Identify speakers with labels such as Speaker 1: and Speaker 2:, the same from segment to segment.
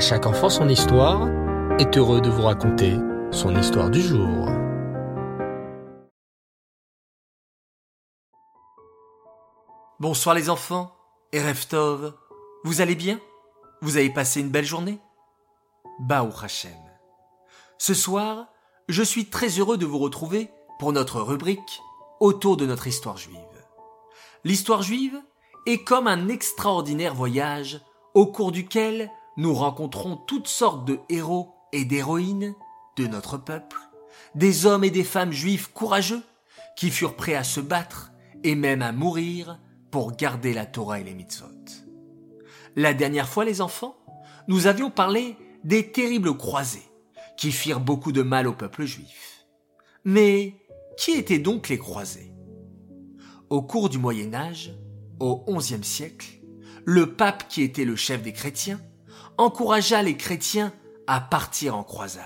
Speaker 1: Chaque enfant son histoire est heureux de vous raconter son histoire du jour.
Speaker 2: Bonsoir les enfants, et Reftov, vous allez bien? Vous avez passé une belle journée? Baou Hachem. Ce soir, je suis très heureux de vous retrouver pour notre rubrique autour de notre histoire juive. L'histoire juive est comme un extraordinaire voyage au cours duquel nous rencontrons toutes sortes de héros et d'héroïnes de notre peuple, des hommes et des femmes juifs courageux qui furent prêts à se battre et même à mourir pour garder la Torah et les mitzvot. La dernière fois, les enfants, nous avions parlé des terribles croisés qui firent beaucoup de mal au peuple juif. Mais qui étaient donc les croisés? Au cours du Moyen Âge, au XIe siècle, le pape qui était le chef des chrétiens encouragea les chrétiens à partir en croisade.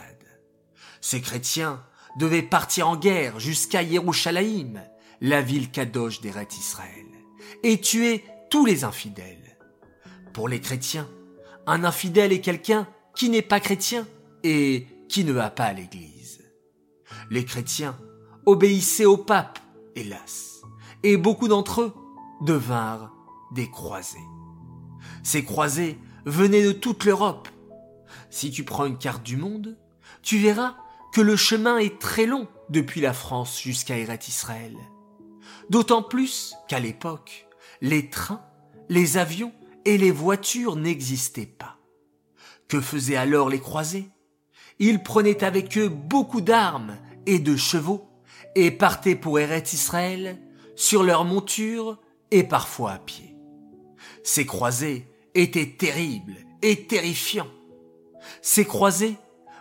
Speaker 2: Ces chrétiens devaient partir en guerre jusqu'à Yerushalayim, la ville kadosh d'Eret Israël, et tuer tous les infidèles. Pour les chrétiens, un infidèle est quelqu'un qui n'est pas chrétien et qui ne va pas à l'église. Les chrétiens obéissaient au pape, hélas, et beaucoup d'entre eux devinrent des croisés. Ces croisés venaient de toute l'Europe. Si tu prends une carte du monde, tu verras que le chemin est très long depuis la France jusqu'à Eret Israël. D'autant plus qu'à l'époque, les trains, les avions et les voitures n'existaient pas. Que faisaient alors les croisés? Ils prenaient avec eux beaucoup d'armes et de chevaux et partaient pour Eret Israël sur leur monture et parfois à pied. Ces croisés étaient terribles et terrifiants. Ces croisés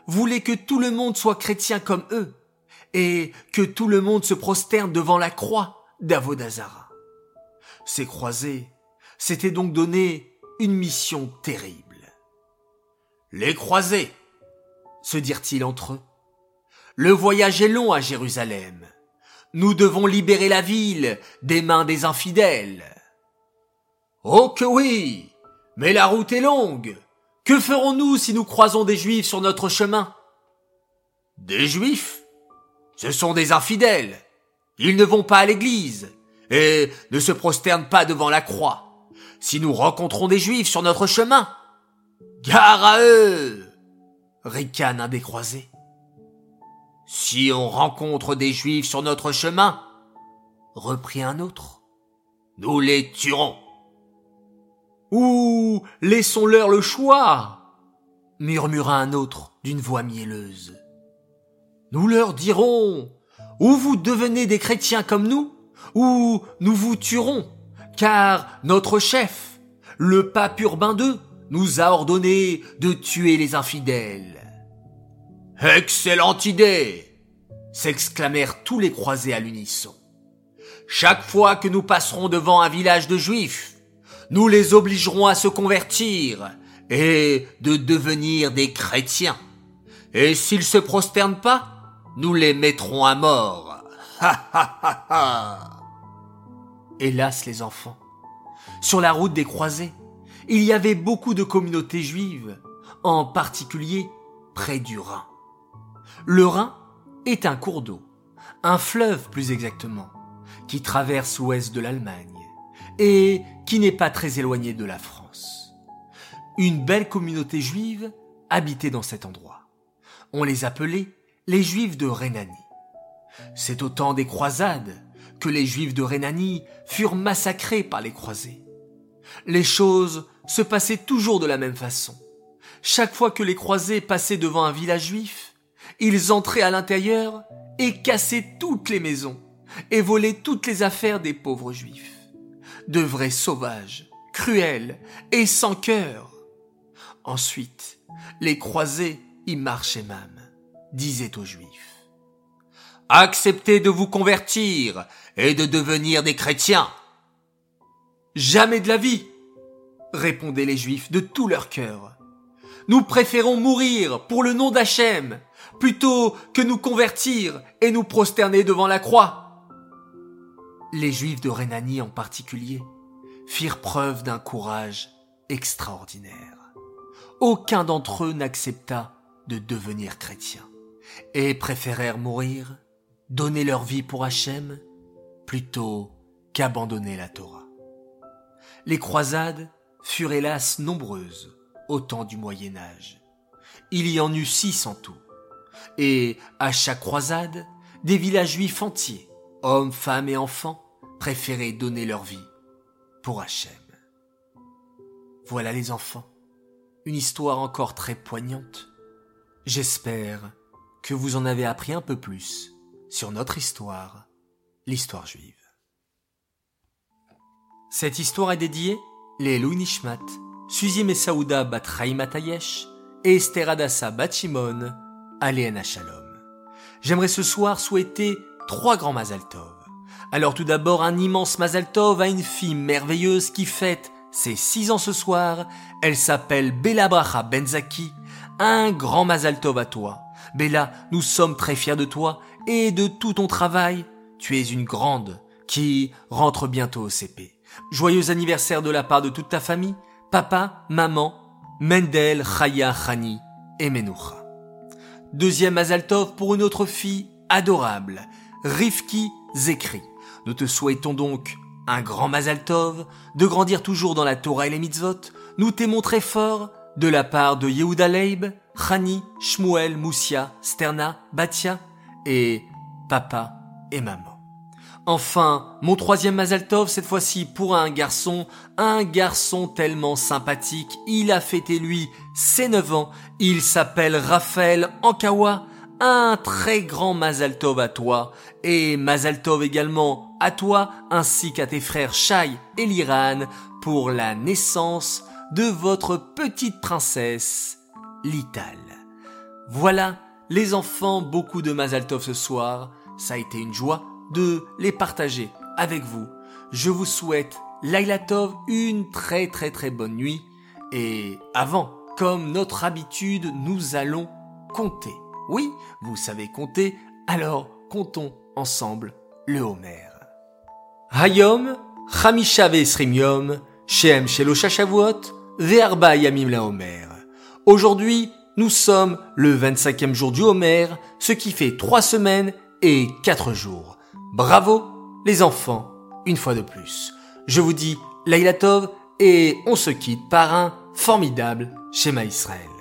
Speaker 2: voulaient que tout le monde soit chrétien comme eux et que tout le monde se prosterne devant la croix d'Avodazara. Ces croisés s'étaient donc donné une mission terrible. Les croisés, se dirent-ils entre eux, le voyage est long à Jérusalem. Nous devons libérer la ville des mains des infidèles. Oh que oui, mais la route est longue. Que ferons-nous si nous croisons des juifs sur notre chemin? Des juifs? Ce sont des infidèles. Ils ne vont pas à l'église et ne se prosternent pas devant la croix. Si nous rencontrons des juifs sur notre chemin, gare à eux ricane un des croisés. Si on rencontre des juifs sur notre chemin, reprit un autre, nous les tuerons. Ou laissons-leur le choix, murmura un autre d'une voix mielleuse. Nous leur dirons, ou vous devenez des chrétiens comme nous, ou nous vous tuerons, car notre chef, le pape Urbain II, nous a ordonné de tuer les infidèles. Excellente idée s'exclamèrent tous les croisés à l'unisson. Chaque fois que nous passerons devant un village de juifs, nous les obligerons à se convertir et de devenir des chrétiens. Et s'ils se prosternent pas, nous les mettrons à mort. Hélas les enfants, sur la route des croisés, il y avait beaucoup de communautés juives, en particulier près du Rhin. Le Rhin est un cours d'eau, un fleuve plus exactement, qui traverse l'ouest de l'Allemagne et qui n'est pas très éloigné de la France. Une belle communauté juive habitait dans cet endroit. On les appelait les juifs de Rhénanie. C'est au temps des croisades que les juifs de Rhénanie furent massacrés par les croisés. Les choses se passaient toujours de la même façon. Chaque fois que les croisés passaient devant un village juif, ils entraient à l'intérieur et cassaient toutes les maisons et volaient toutes les affaires des pauvres juifs. De vrais sauvages, cruels et sans cœur. Ensuite, les croisés y marchaient même, disaient aux juifs. Acceptez de vous convertir et de devenir des chrétiens. Jamais de la vie, répondaient les juifs de tout leur cœur. Nous préférons mourir pour le nom d'Hachem plutôt que nous convertir et nous prosterner devant la croix. Les Juifs de Rhénanie en particulier firent preuve d'un courage extraordinaire. aucun d'entre eux n'accepta de devenir chrétien et préférèrent mourir, donner leur vie pour Hachem, plutôt qu'abandonner la Torah. Les croisades furent hélas nombreuses au temps du Moyen Âge. Il y en eut six en tout. Et à chaque croisade, des villages juifs entiers, hommes, femmes et enfants, préféraient donner leur vie pour Hachem. Voilà les enfants, une histoire encore très poignante. J'espère que vous en avez appris un peu plus sur notre histoire, l'histoire juive. Cette histoire est dédiée les Nishmat, Suzy Messaouda bat Matayesh et Esther Adassa bat Shalom. J'aimerais ce soir souhaiter trois grands Mazal Alors tout d'abord un immense Mazal à une fille merveilleuse qui fête ses six ans ce soir. Elle s'appelle Bella Bracha Benzaki. Un grand Mazal à toi. Bella, nous sommes très fiers de toi et de tout ton travail. Tu es une grande qui rentre bientôt au CP. Joyeux anniversaire de la part de toute ta famille, papa, maman, Mendel, Chaya, Chani et Menoucha. Deuxième Azaltov pour une autre fille adorable, Rivki Zekri. Nous te souhaitons donc un grand Mazaltov, de grandir toujours dans la Torah et les mitzvot. Nous t'aimons très fort de la part de Yehuda Leib, Chani, Shmuel, Moussia, Sterna, Batia et papa et maman. Enfin, mon troisième Mazaltov, cette fois-ci pour un garçon, un garçon tellement sympathique, il a fêté lui ses 9 ans, il s'appelle Raphaël Ankawa, un très grand Mazaltov à toi, et Mazaltov également à toi, ainsi qu'à tes frères Shai et Liran, pour la naissance de votre petite princesse, Lital. Voilà, les enfants, beaucoup de Mazaltov ce soir, ça a été une joie de les partager avec vous. Je vous souhaite, Laila Tov, une très très très bonne nuit. Et avant, comme notre habitude, nous allons compter. Oui, vous savez compter, alors comptons ensemble le Homer. Hayom, Chamisha Vesrimium, Shem Shelo Shavuot, Ve'arba Yamim la Homer. Aujourd'hui, nous sommes le 25e jour du Homer, ce qui fait trois semaines et quatre jours. Bravo les enfants, une fois de plus. Je vous dis Laila Tov et on se quitte par un formidable schéma Israël.